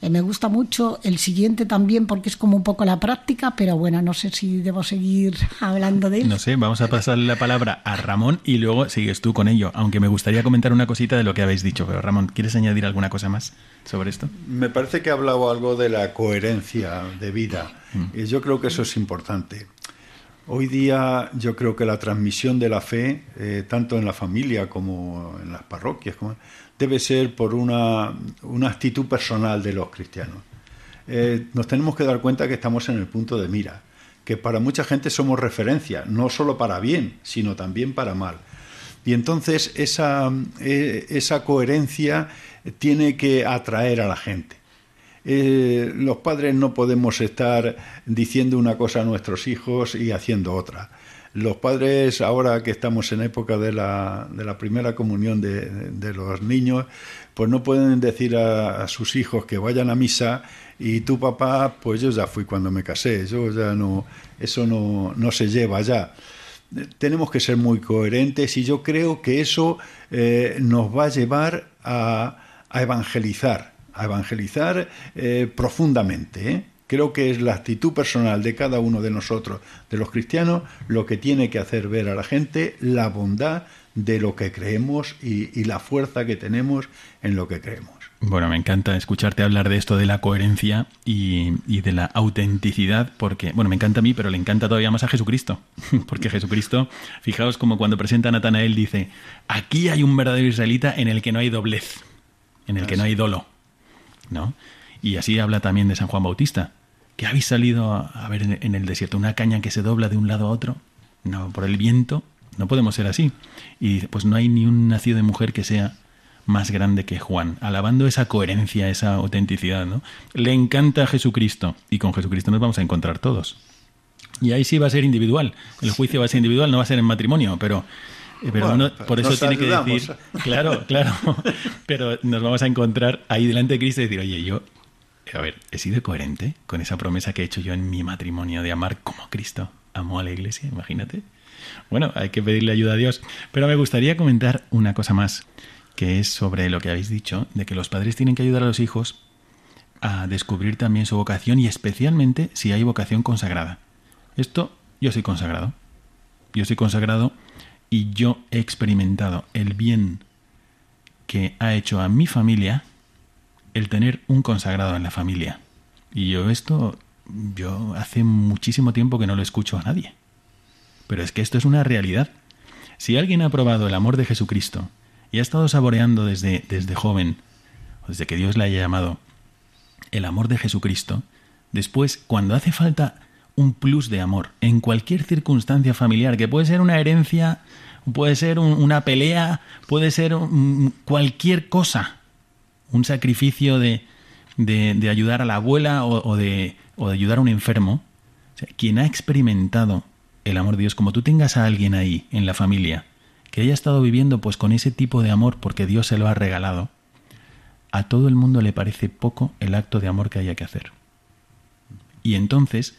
Speaker 3: Eh, me gusta mucho el siguiente también porque es como un poco la práctica, pero bueno, no sé si debo seguir hablando de él.
Speaker 1: No sé, vamos a pasarle la palabra a Ramón y luego sigues tú con ello, aunque me gustaría comentar una cosita de lo que habéis dicho. Pero Ramón, ¿quieres añadir alguna cosa más sobre esto?
Speaker 2: Me parece que ha hablado algo de la coherencia de vida. Mm. Y yo creo que eso es importante. Hoy día yo creo que la transmisión de la fe, eh, tanto en la familia como en las parroquias, debe ser por una, actitud personal de los cristianos. Eh, nos tenemos que dar cuenta que estamos en el punto de mira, que para mucha gente somos referencia, no solo para bien, sino también para mal. Y entonces esa, eh, esa coherencia tiene que atraer a la gente. Eh, los padres no podemos estar diciendo una cosa a nuestros hijos y haciendo otra. Los padres, ahora que estamos en época de la, de la primera comunión de, los niños, pues no pueden decir a, sus hijos que vayan a misa y tu papá, pues yo ya fui cuando me casé, yo ya no, eso no, no se lleva ya tenemos que ser muy coherentes y yo creo que eso eh, nos va a llevar a, a evangelizar a evangelizar eh, profundamente. ¿eh? Creo que es la actitud personal de cada uno de nosotros, de los cristianos, lo que tiene que hacer ver a la gente la bondad de lo que creemos y, la fuerza que tenemos en lo que creemos.
Speaker 1: Bueno, me encanta escucharte hablar de esto de la coherencia y, y, de la autenticidad, porque, bueno, me encanta a mí, pero le encanta todavía más a Jesucristo, porque Jesucristo, fijaos como cuando presenta a Natanael dice, aquí hay un verdadero israelita en el que no hay doblez, en el que no hay dolo. ¿no? Y así habla también de San Juan Bautista. que habéis salido a, ver en, el desierto? ¿Una caña que se dobla de un lado a otro? No, por el viento. No podemos ser así. Y pues no hay ni un nacido de mujer que sea más grande que Juan, alabando esa coherencia, esa autenticidad, ¿no? Le encanta a Jesucristo y con Jesucristo nos vamos a encontrar todos. Y ahí sí va a ser individual. El juicio va a ser individual, no va a ser en matrimonio, pero eh, pero por eso tiene que decir, claro, claro, pero nos vamos a encontrar ahí delante de Cristo y decir, oye, yo, a ver, he sido coherente con esa promesa que he hecho yo en mi matrimonio de amar como Cristo amó a la iglesia, imagínate. Bueno, hay que pedirle ayuda a Dios. Pero me gustaría comentar una cosa más, que es sobre lo que habéis dicho, de que los padres tienen que ayudar a los hijos a descubrir también su vocación y especialmente si hay vocación consagrada. Esto, yo soy consagrado. Yo soy consagrado y yo he experimentado el bien que ha hecho a mi familia el tener un consagrado en la familia. Y yo esto, yo hace muchísimo tiempo que no lo escucho a nadie. Pero es que esto es una realidad. Si alguien ha probado el amor de Jesucristo y ha estado saboreando desde, desde joven, desde que Dios le haya llamado, el amor de Jesucristo, después, cuando hace falta un plus de amor en cualquier circunstancia familiar, que puede ser una herencia, puede ser una pelea, puede ser cualquier cosa, un sacrificio de, de, ayudar a la abuela o, de, o, de, ayudar a un enfermo. quien ha experimentado el amor de Dios, como tú tengas a alguien ahí en la familia, que haya estado viviendo pues con ese tipo de amor porque Dios se lo ha regalado, a todo el mundo le parece poco el acto de amor que haya que hacer. Y entonces,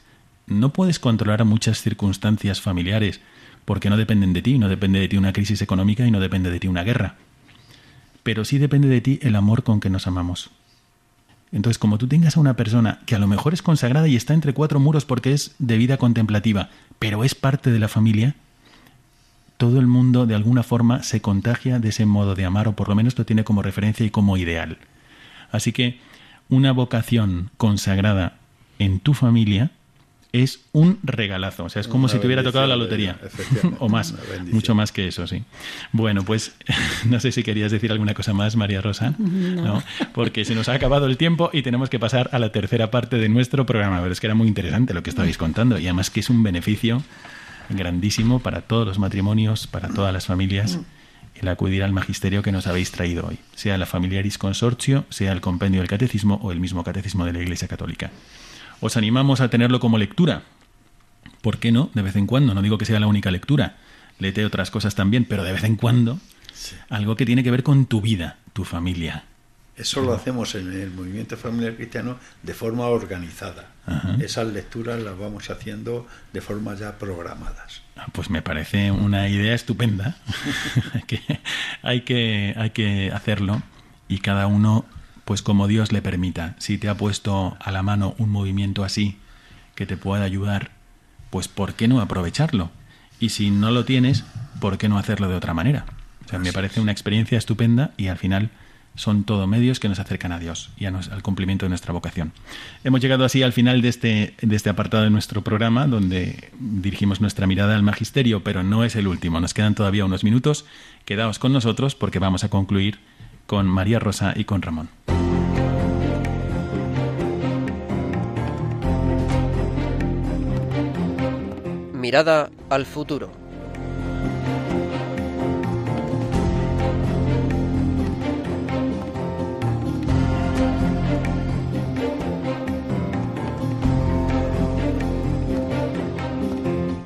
Speaker 1: no puedes controlar muchas circunstancias familiares porque no dependen de ti, no depende de ti una crisis económica y no depende de ti una guerra. Pero sí depende de ti el amor con que nos amamos. Entonces, como tú tengas a una persona que a lo mejor es consagrada y está entre cuatro muros porque es de vida contemplativa, pero es parte de la familia, todo el mundo de alguna forma se contagia de ese modo de amar o por lo menos lo tiene como referencia y como ideal. Así que una vocación consagrada en tu familia es un regalazo. O sea, es como si te hubiera tocado la lotería. o más. Mucho más que eso, sí. Bueno, pues no sé si querías decir alguna cosa más, María Rosa. No. Porque se nos ha acabado el tiempo y tenemos que pasar a la tercera parte de nuestro programa. Pero es que era muy interesante lo que estabais contando y además que es un beneficio grandísimo para todos los matrimonios, para todas las familias, el acudir al magisterio que nos habéis traído hoy, sea la Familiaris Consortio, sea el Compendio del Catecismo o el mismo Catecismo de la Iglesia Católica. Os animamos a tenerlo como lectura. ¿Por qué no? De vez en cuando, no digo que sea la única lectura, léete otras cosas también, pero de vez en cuando algo que tiene que ver con tu vida, tu familia.
Speaker 2: Eso lo hacemos en el movimiento familiar cristiano de forma organizada. Esas lecturas las vamos haciendo de forma ya programadas.
Speaker 1: Ah, pues me parece una idea estupenda. que hay, que, hay que hacerlo y cada uno, pues como Dios le permita. Si te ha puesto a la mano un movimiento así que te pueda ayudar, pues ¿por qué no aprovecharlo? Y si no lo tienes, ¿por qué no hacerlo de otra manera? O sea, me parece una experiencia estupenda y al final son todo medios que nos acercan a Dios y al cumplimiento de nuestra vocación. Hemos llegado así al final de este, de este apartado de nuestro programa, donde dirigimos nuestra mirada al magisterio, pero no es el último. Nos quedan todavía unos minutos. Quedaos con nosotros porque vamos a concluir con María Rosa y con Ramón.
Speaker 4: Mirada al futuro.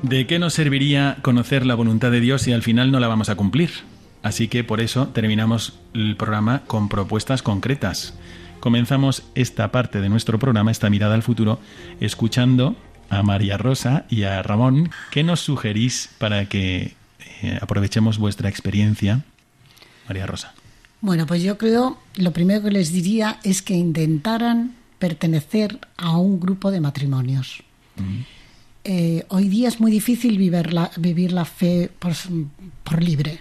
Speaker 1: ¿De qué nos serviría conocer la voluntad de Dios si al final no la vamos a cumplir? Así que por eso terminamos el programa con propuestas concretas. Comenzamos esta parte de nuestro programa, esta mirada al futuro, escuchando a María Rosa y a Ramón. ¿Qué nos sugerís para que eh, aprovechemos vuestra experiencia? María Rosa.
Speaker 3: Bueno, pues yo creo, lo primero que les diría es que intentaran pertenecer a un grupo de matrimonios. Eh, hoy día es muy difícil vivir la, vivir la fe por, libre.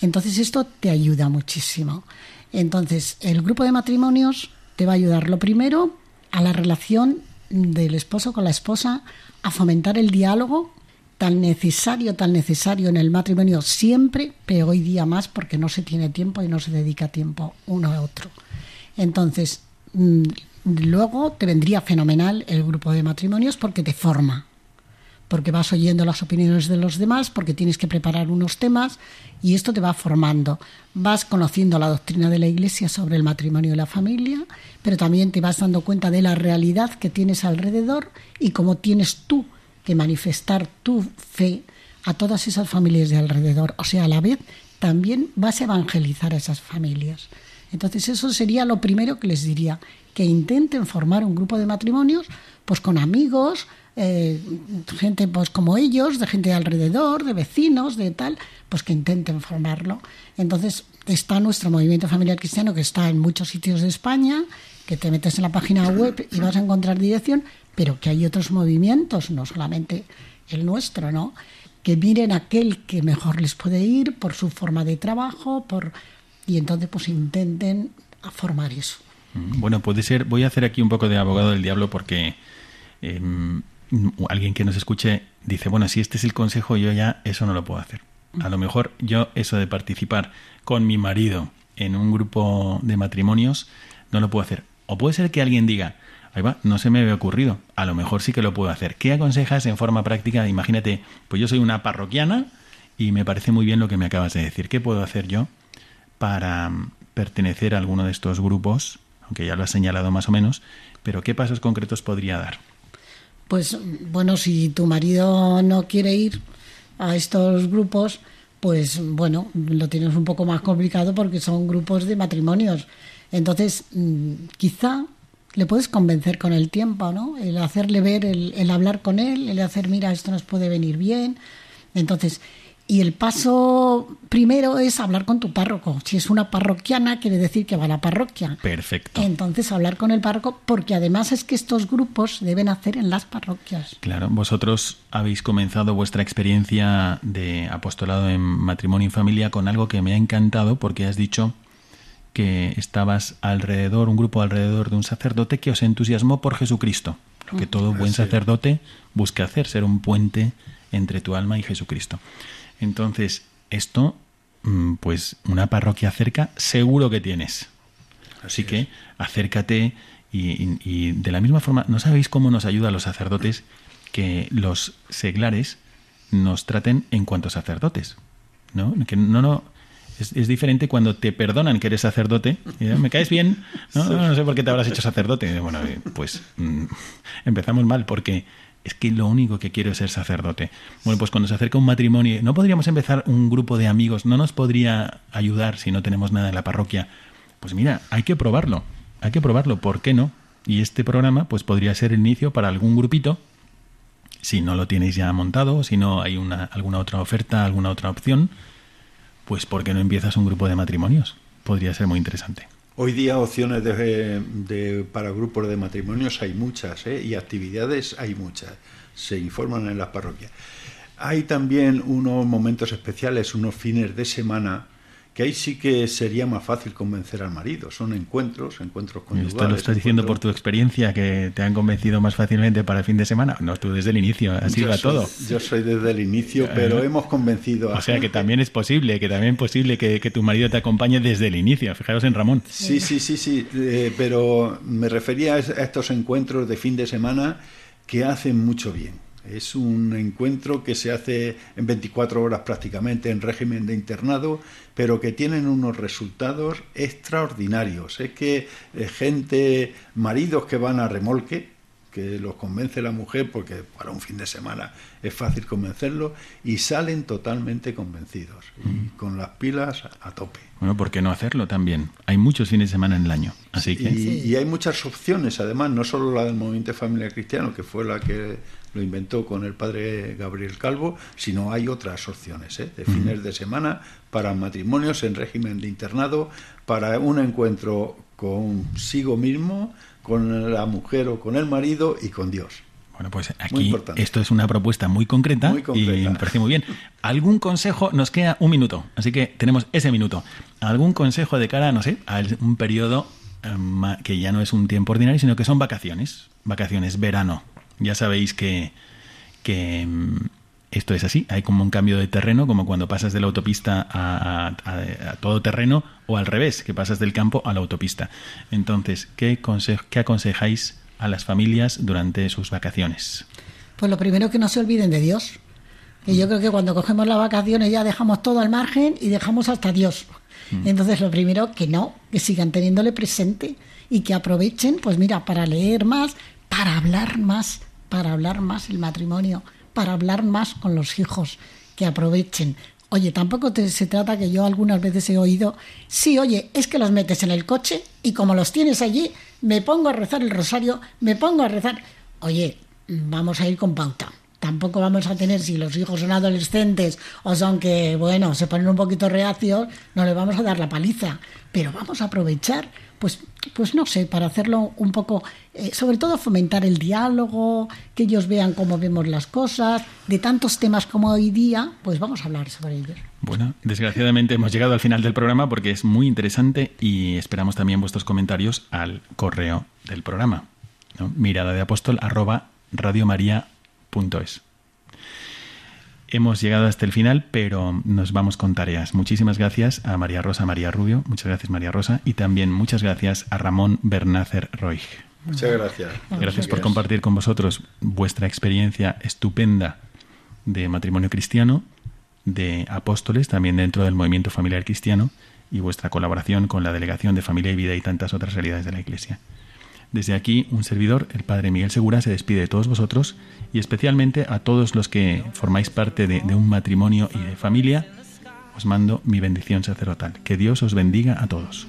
Speaker 3: Entonces esto te ayuda muchísimo. Entonces el grupo de matrimonios te va a ayudar lo primero a la relación del esposo con la esposa, a fomentar el diálogo tan necesario, tan necesario en el matrimonio siempre, pero hoy día más porque no se tiene tiempo y no se dedica tiempo uno a otro. Entonces, mm, luego te vendría fenomenal el grupo de matrimonios porque te forma, porque vas oyendo las opiniones de los demás, porque tienes que preparar unos temas y esto te va formando. Vas conociendo la doctrina de la Iglesia sobre el matrimonio y la familia, pero también te vas dando cuenta de la realidad que tienes alrededor y cómo tienes tú que manifestar tu fe a todas esas familias de alrededor. O sea, a la vez también vas a evangelizar a esas familias. Entonces eso sería lo primero que les diría, que intenten formar un grupo de matrimonios pues con amigos, eh, gente pues como ellos, de gente de alrededor, de vecinos, de tal, pues que intenten formarlo. Entonces está nuestro movimiento familiar cristiano que está en muchos sitios de España, que te metes en la página web y vas a encontrar dirección, pero que hay otros movimientos, no solamente el nuestro, ¿no? Que miren aquel que mejor les puede ir por su forma de trabajo, por y entonces pues intenten formar eso.
Speaker 1: Mm, bueno, puede ser, voy a hacer aquí un poco de abogado del diablo porque em, alguien que nos escuche dice, bueno, si este es el consejo, yo ya eso no lo puedo hacer. A lo mejor yo eso de participar con mi marido en un grupo de matrimonios no lo puedo hacer. O puede ser que alguien diga, ahí va, no se me había ocurrido, a lo mejor sí que lo puedo hacer. ¿Qué aconsejas en forma práctica? Imagínate, pues yo soy una parroquiana y me parece muy bien lo que me acabas de decir. ¿Qué puedo hacer yo para pertenecer a alguno de estos grupos? Aunque ya lo has señalado más o menos, pero ¿qué pasos concretos podría dar?
Speaker 3: Pues bueno, si tu marido no quiere ir a estos grupos, pues bueno, lo tienes un poco más complicado porque son grupos de matrimonios. Entonces, mm, quizá le puedes convencer con el tiempo, ¿no? El hacerle ver, el, el hablar con él, el hacer, mira, esto nos puede venir bien. Entonces, y el paso primero es hablar con tu párroco. Si es una parroquiana, quiere decir que va a la parroquia.
Speaker 1: Perfecto.
Speaker 3: Entonces hablar con el párroco, porque además es que estos grupos deben hacer en las parroquias.
Speaker 1: Claro, vosotros habéis comenzado vuestra experiencia de apostolado en matrimonio y familia con algo que me ha encantado, porque has dicho que estabas alrededor, un grupo alrededor de un sacerdote que os entusiasmó por Jesucristo. Lo que todo buen sacerdote busca hacer, ser un puente entre tu alma y Jesucristo. Entonces, esto, mm, pues una parroquia cerca, seguro que tienes. Así, que acércate y, de la misma forma, ¿no sabéis cómo nos ayuda a los sacerdotes que los seglares nos traten en cuanto sacerdotes. ¿No? Que no, no, es, diferente cuando te perdonan que eres sacerdote. ¿Me caes bien? No, no, sé por qué te habrás hecho sacerdote. Bueno, eh, pues mm, empezamos mal porque es que lo único que quiero es ser sacerdote. Bueno, pues cuando se acerca un matrimonio, ¿no podríamos empezar un grupo de amigos? ¿No nos podría ayudar si no tenemos nada en la parroquia? Pues mira, hay que probarlo. Hay que probarlo. ¿Por qué no? Y este programa pues podría ser el inicio para algún grupito si no lo tenéis ya montado, si no hay una, alguna otra oferta, alguna otra opción, pues ¿por qué no empiezas un grupo de matrimonios? Podría ser muy interesante.
Speaker 2: Hoy día opciones de, para grupos de matrimonios hay muchas ¿eh? y actividades hay muchas. Se informan en las parroquias. Hay también unos momentos especiales, unos fines de semana que ahí sí que sería más fácil convencer al marido. Son encuentros, encuentros conyugales.
Speaker 1: ¿Esto lo estás diciendo por tu experiencia que te han convencido más fácilmente para el fin de semana? No, tú desde el inicio, así va todo.
Speaker 2: Yo soy desde el inicio, pero hemos convencido
Speaker 1: a... O sea, que también es posible, que también es posible que, tu marido te acompañe desde el inicio. Fijaros en Ramón.
Speaker 2: Sí, sí, sí, sí, eh, pero me refería a estos encuentros de fin de semana que hacen mucho bien es un encuentro que se hace en 24 horas prácticamente en régimen de internado, pero que tienen unos resultados extraordinarios. Es que eh, gente, maridos que van a remolque, que los convence la mujer, porque para un fin de semana es fácil convencerlo, y salen totalmente convencidos, y con las pilas a tope.
Speaker 1: Bueno, ¿por qué no hacerlo también? Hay muchos fines de semana en el año, así que...
Speaker 2: Y, hay muchas opciones, además, no solo la del Movimiento Familia Cristiano, que fue la que lo inventó con el padre Gabriel Calvo, sino hay otras opciones, ¿eh? de fines de semana, para matrimonios en régimen de internado, para un encuentro consigo mismo, con la mujer o con el marido y con Dios.
Speaker 1: Bueno, pues aquí esto es una propuesta muy concreta, y me parece muy bien. ¿Algún consejo? Nos queda un minuto, así que tenemos ese minuto. ¿Algún consejo de cara, no sé, a un periodo eh, que ya no es un tiempo ordinario, sino que son vacaciones? Vacaciones, verano. Ya sabéis que, que mm, esto es así, hay como un cambio de terreno, como cuando pasas de la autopista a, todo terreno o al revés, que pasas del campo a la autopista. Entonces, ¿qué, qué aconsejáis a las familias durante sus vacaciones?
Speaker 3: Pues lo primero que no se olviden de Dios. Y yo creo que cuando cogemos las vacaciones ya dejamos todo al margen y dejamos hasta Dios. Mm. Entonces lo primero que no, que sigan teniéndole presente y que aprovechen, pues mira, para leer más, para hablar más, para hablar más el matrimonio, para hablar más con los hijos, que aprovechen. Oye, tampoco se trata que yo algunas veces he oído, sí, oye, es que los metes en el coche y como los tienes allí, me pongo a rezar el rosario, me pongo a rezar. Oye, vamos a ir con pauta. Tampoco vamos a tener, si los hijos son adolescentes o son que, bueno, se ponen un poquito reacios, no les vamos a dar la paliza. Pero vamos a aprovechar pues, pues no sé, para hacerlo un poco, eh, sobre todo fomentar el diálogo, que ellos vean cómo vemos las cosas, de tantos temas como hoy día, pues vamos a hablar sobre ellos.
Speaker 1: Bueno, desgraciadamente hemos llegado al final del programa porque es muy interesante y esperamos también vuestros comentarios al correo del programa, mirada de apóstol arroba radiomaria.es. Hemos llegado hasta el final, pero nos vamos con tareas. Muchísimas gracias a María Rosa María Rubio, muchas gracias María Rosa, y también muchas gracias a Ramón Bernácer Roig.
Speaker 2: Muchas gracias.
Speaker 1: Gracias por compartir con vosotros vuestra experiencia estupenda de matrimonio cristiano, de apóstoles, también dentro del movimiento familiar cristiano, y vuestra colaboración con la Delegación de Familia y Vida y tantas otras realidades de la Iglesia. Desde aquí, un servidor, el Padre Miguel Segura, se despide de todos vosotros y especialmente a todos los que formáis parte de, un matrimonio y de familia, os mando mi bendición sacerdotal. Que Dios os bendiga a todos.